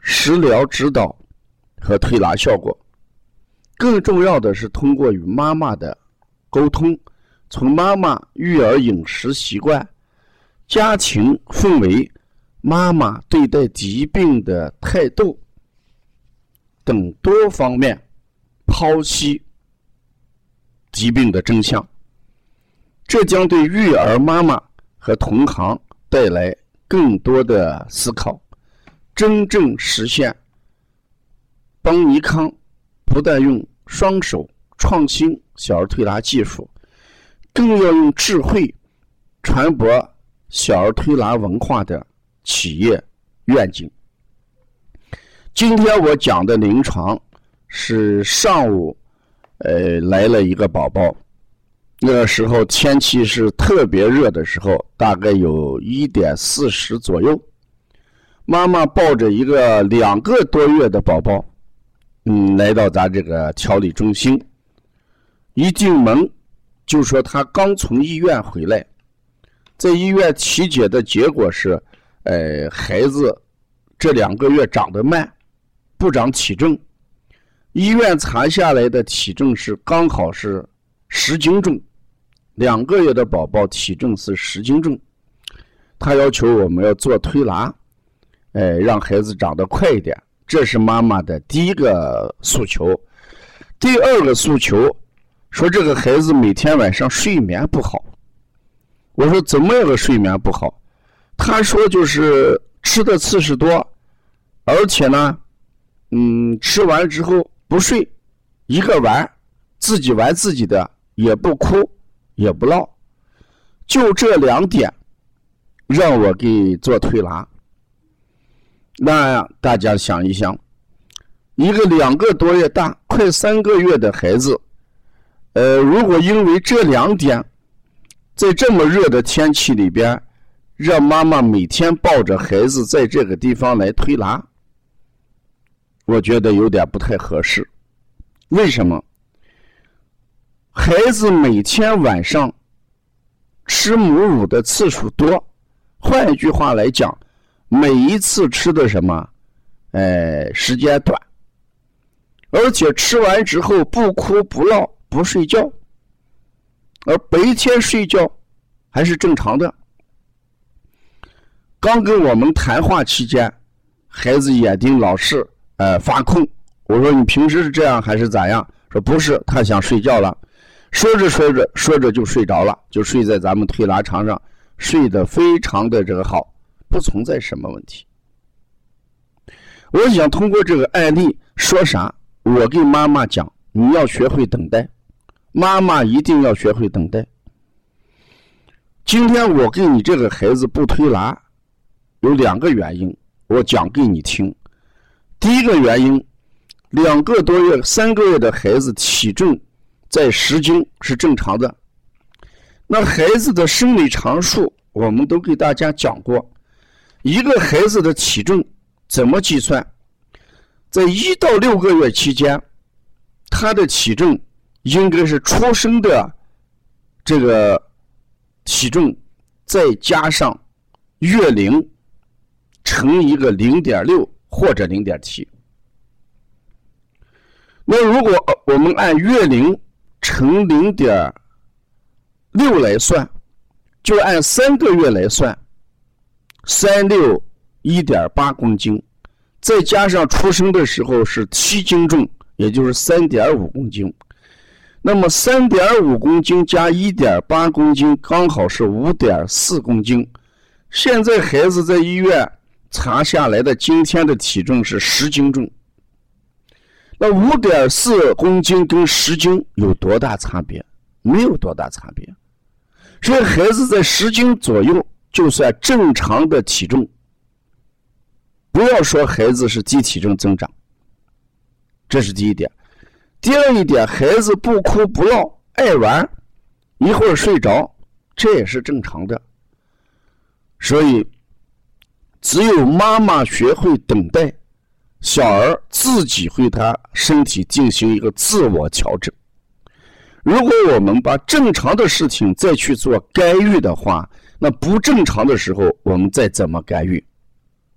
食疗指导和推拿效果，更重要的是通过与妈妈的沟通，从妈妈育儿饮食习惯、家庭氛围、妈妈对待疾病的态度等多方面剖析疾病的真相。这将对育儿妈妈和同行带来更多的思考。真正实现邦尼康不但用双手创新小儿推拿技术，更要用智慧传播小儿推拿文化的企业愿景。今天我讲的临床是上午，呃，来了一个宝宝，那个时候天气是特别热的时候，大概有一点四十左右。妈妈抱着一个两个多月的宝宝，嗯，来到咱这个调理中心。一进门就说他刚从医院回来，在医院体检的结果是，呃，孩子这两个月长得慢，不长体重。医院查下来的体重是刚好是十斤重，两个月的宝宝体重是十斤重。他要求我们要做推拿。哎，让孩子长得快一点，这是妈妈的第一个诉求。第二个诉求，说这个孩子每天晚上睡眠不好。我说怎么样个睡眠不好？他说就是吃的次数多，而且呢，嗯，吃完之后不睡，一个玩，自己玩自己的，也不哭，也不闹，就这两点，让我给做推拿。那大家想一想，一个两个多月大、快三个月的孩子，呃，如果因为这两点，在这么热的天气里边，让妈妈每天抱着孩子在这个地方来推拿，我觉得有点不太合适。为什么？孩子每天晚上吃母乳的次数多，换一句话来讲。每一次吃的什么，哎，时间短，而且吃完之后不哭不闹不睡觉，而白天睡觉还是正常的。刚跟我们谈话期间，孩子眼睛老是呃发困。我说你平时是这样还是咋样？说不是，他想睡觉了。说着说着说着就睡着了，就睡在咱们推拿床上，睡得非常的这个好。不存在什么问题。我想通过这个案例说啥？我跟妈妈讲，你要学会等待，妈妈一定要学会等待。今天我给你这个孩子不推拿，有两个原因，我讲给你听。第一个原因，两个多月、三个月的孩子体重在十斤是正常的。那孩子的生理常数，我们都给大家讲过。一个孩子的体重怎么计算？在一到六个月期间，他的体重应该是出生的这个体重再加上月龄乘一个零点六或者零点七。那如果我们按月龄乘零点六来算，就按三个月来算。三六一点八公斤，再加上出生的时候是七斤重，也就是三点五公斤。那么三点五公斤加一点八公斤，刚好是五点四公斤。现在孩子在医院查下来的今天的体重是十斤重。那五点四公斤跟十斤有多大差别？没有多大差别。所以孩子在十斤左右。就算正常的体重，不要说孩子是低体重增长，这是第一点。第二一点，孩子不哭不闹，爱玩，一会儿睡着，这也是正常的。所以，只有妈妈学会等待，小儿自己会他身体进行一个自我调整。如果我们把正常的事情再去做干预的话，那不正常的时候我们再怎么干预？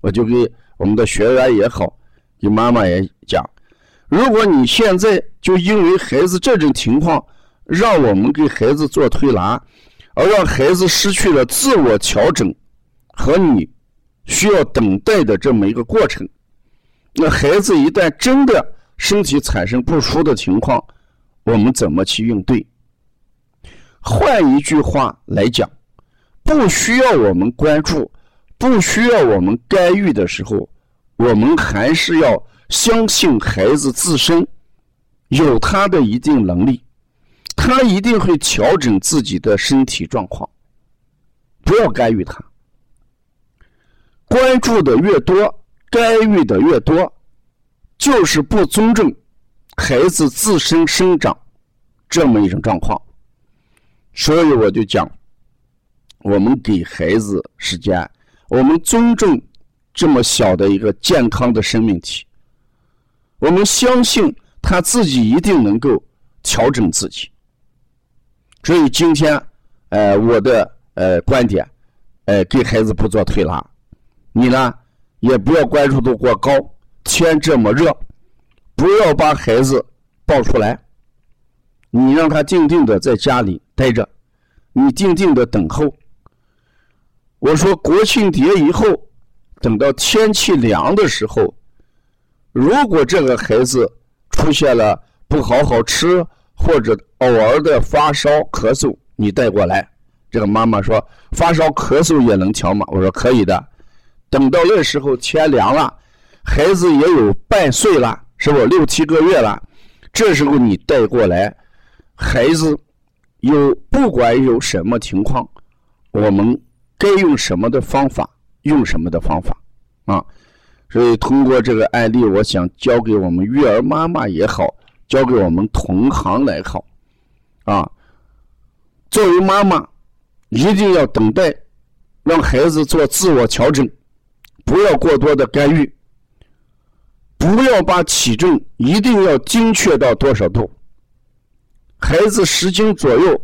我就给我们的学员也好，给妈妈也讲。如果你现在就因为孩子这种情况，让我们给孩子做推拿，而让孩子失去了自我调整和你需要等待的这么一个过程，那孩子一旦真的身体产生不舒的情况，我们怎么去应对？换一句话来讲，不需要我们关注，不需要我们干预的时候，我们还是要。相信孩子自身有他的一定能力，他一定会调整自己的身体状况。不要干预他，关注的越多，干预的越多，就是不尊重孩子自身生长这么一种状况。所以我就讲，我们给孩子时间，我们尊重这么小的一个健康的生命体。我们相信他自己一定能够调整自己，所以今天，呃，我的呃观点，呃，给孩子不做推拉，你呢也不要关注度过高，天这么热，不要把孩子抱出来，你让他静静的在家里待着，你静静的等候。我说国庆节以后，等到天气凉的时候。如果这个孩子出现了不好好吃，或者偶尔的发烧咳嗽，你带过来。这个妈妈说发烧咳嗽也能调吗？我说可以的。等到那时候天凉了，孩子也有半岁了，是不六七个月了？这时候你带过来，孩子有不管有什么情况，我们该用什么的方法，用什么的方法。啊？所以，通过这个案例，我想教给我们育儿妈妈也好，教给我们同行来好，啊，作为妈妈，一定要等待，让孩子做自我调整，不要过多的干预，不要把体重一定要精确到多少度，孩子十斤左右，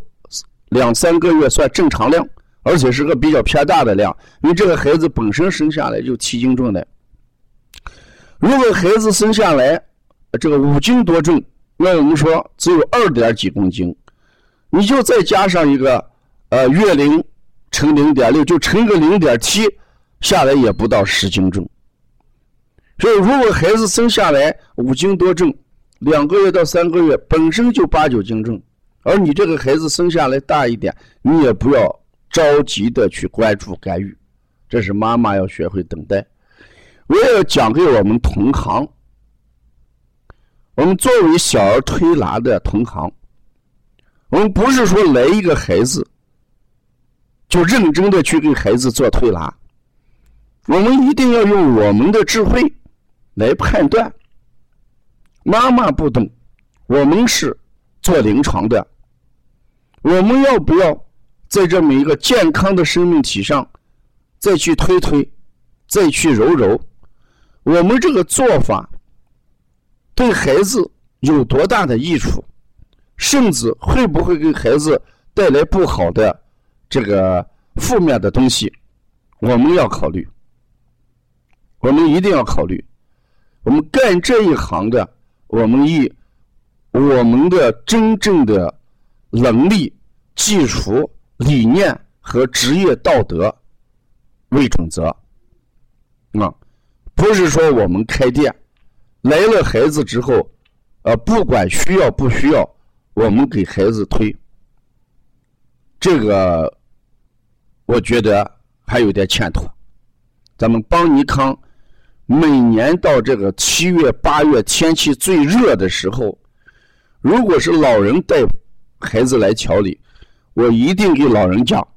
两三个月算正常量，而且是个比较偏大的量，因为这个孩子本身生下来就七斤重的。如果孩子生下来，这个五斤多重，那我们说只有二点几公斤，你就再加上一个呃月龄乘零点六，就乘个零点七，下来也不到十斤重。所以，如果孩子生下来五斤多重，两个月到三个月本身就八九斤重，而你这个孩子生下来大一点，你也不要着急的去关注干预，这是妈妈要学会等待。我也要讲给我们同行，我们作为小儿推拿的同行，我们不是说来一个孩子就认真的去给孩子做推拿，我们一定要用我们的智慧来判断。妈妈不懂，我们是做临床的，我们要不要在这么一个健康的生命体上再去推推，再去揉揉？我们这个做法对孩子有多大的益处，甚至会不会给孩子带来不好的这个负面的东西？我们要考虑，我们一定要考虑。我们干这一行的，我们以我们的真正的能力、技术、理念和职业道德为准则，啊。不是说我们开店来了孩子之后，呃，不管需要不需要，我们给孩子推。这个我觉得还有点欠妥。咱们邦尼康每年到这个七月八月天气最热的时候，如果是老人带孩子来调理，我一定给老人讲：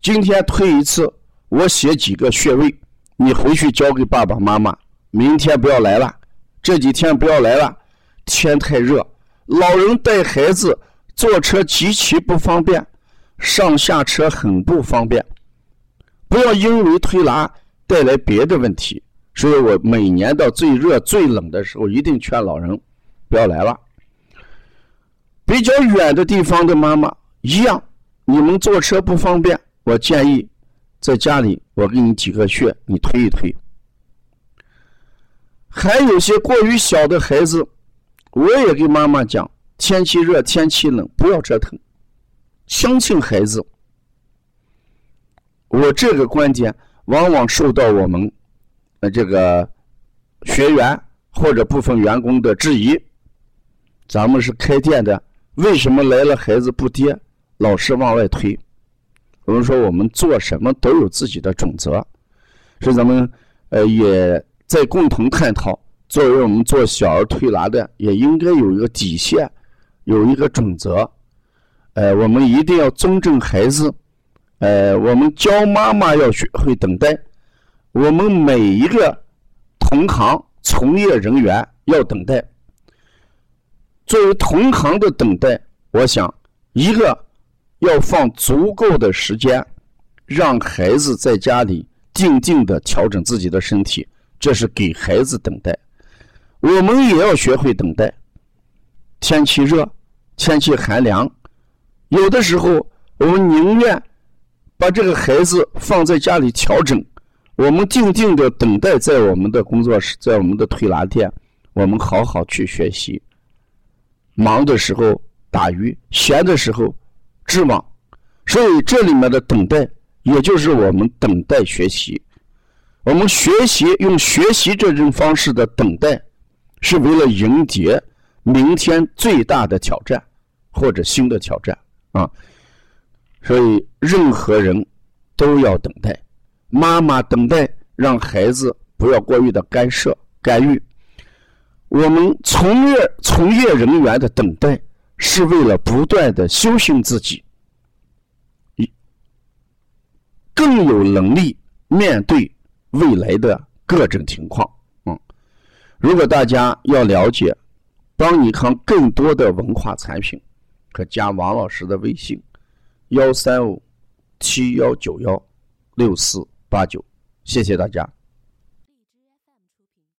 今天推一次。我写几个穴位，你回去交给爸爸妈妈。明天不要来了，这几天不要来了，天太热，老人带孩子坐车极其不方便，上下车很不方便。不要因为推拿带来别的问题。所以我每年到最热、最冷的时候，一定劝老人不要来了。比较远的地方的妈妈一样，你们坐车不方便，我建议在家里我给你几个穴，你推一推。还有些过于小的孩子，我也给妈妈讲：天气热、天气冷，不要折腾，相信孩子。我这个观点往往受到我们。呃，这个学员或者部分员工的质疑，咱们是开店的，为什么来了孩子不跌，老是往外推？我们说我们做什么都有自己的准则，所以咱们呃也在共同探讨。作为我们做小儿推拿的，也应该有一个底线，有一个准则。呃，我们一定要尊重孩子。呃，我们教妈妈要学会等待。我们每一个同行从业人员要等待。作为同行的等待，我想一个要放足够的时间，让孩子在家里静静的调整自己的身体，这是给孩子等待。我们也要学会等待。天气热，天气寒凉，有的时候我们宁愿把这个孩子放在家里调整。我们静静的等待，在我们的工作室，在我们的推拿店，我们好好去学习。忙的时候打鱼，闲的时候织网，所以这里面的等待，也就是我们等待学习。我们学习用学习这种方式的等待，是为了迎接明天最大的挑战或者新的挑战啊。所以任何人都要等待。妈妈等待，让孩子不要过于的干涉干预。我们从业从业人员的等待，是为了不断的修行自己，一更有能力面对未来的各种情况。嗯，如果大家要了解邦尼康更多的文化产品，可加王老师的微信：幺三五七幺九幺六四。八九，谢谢大家。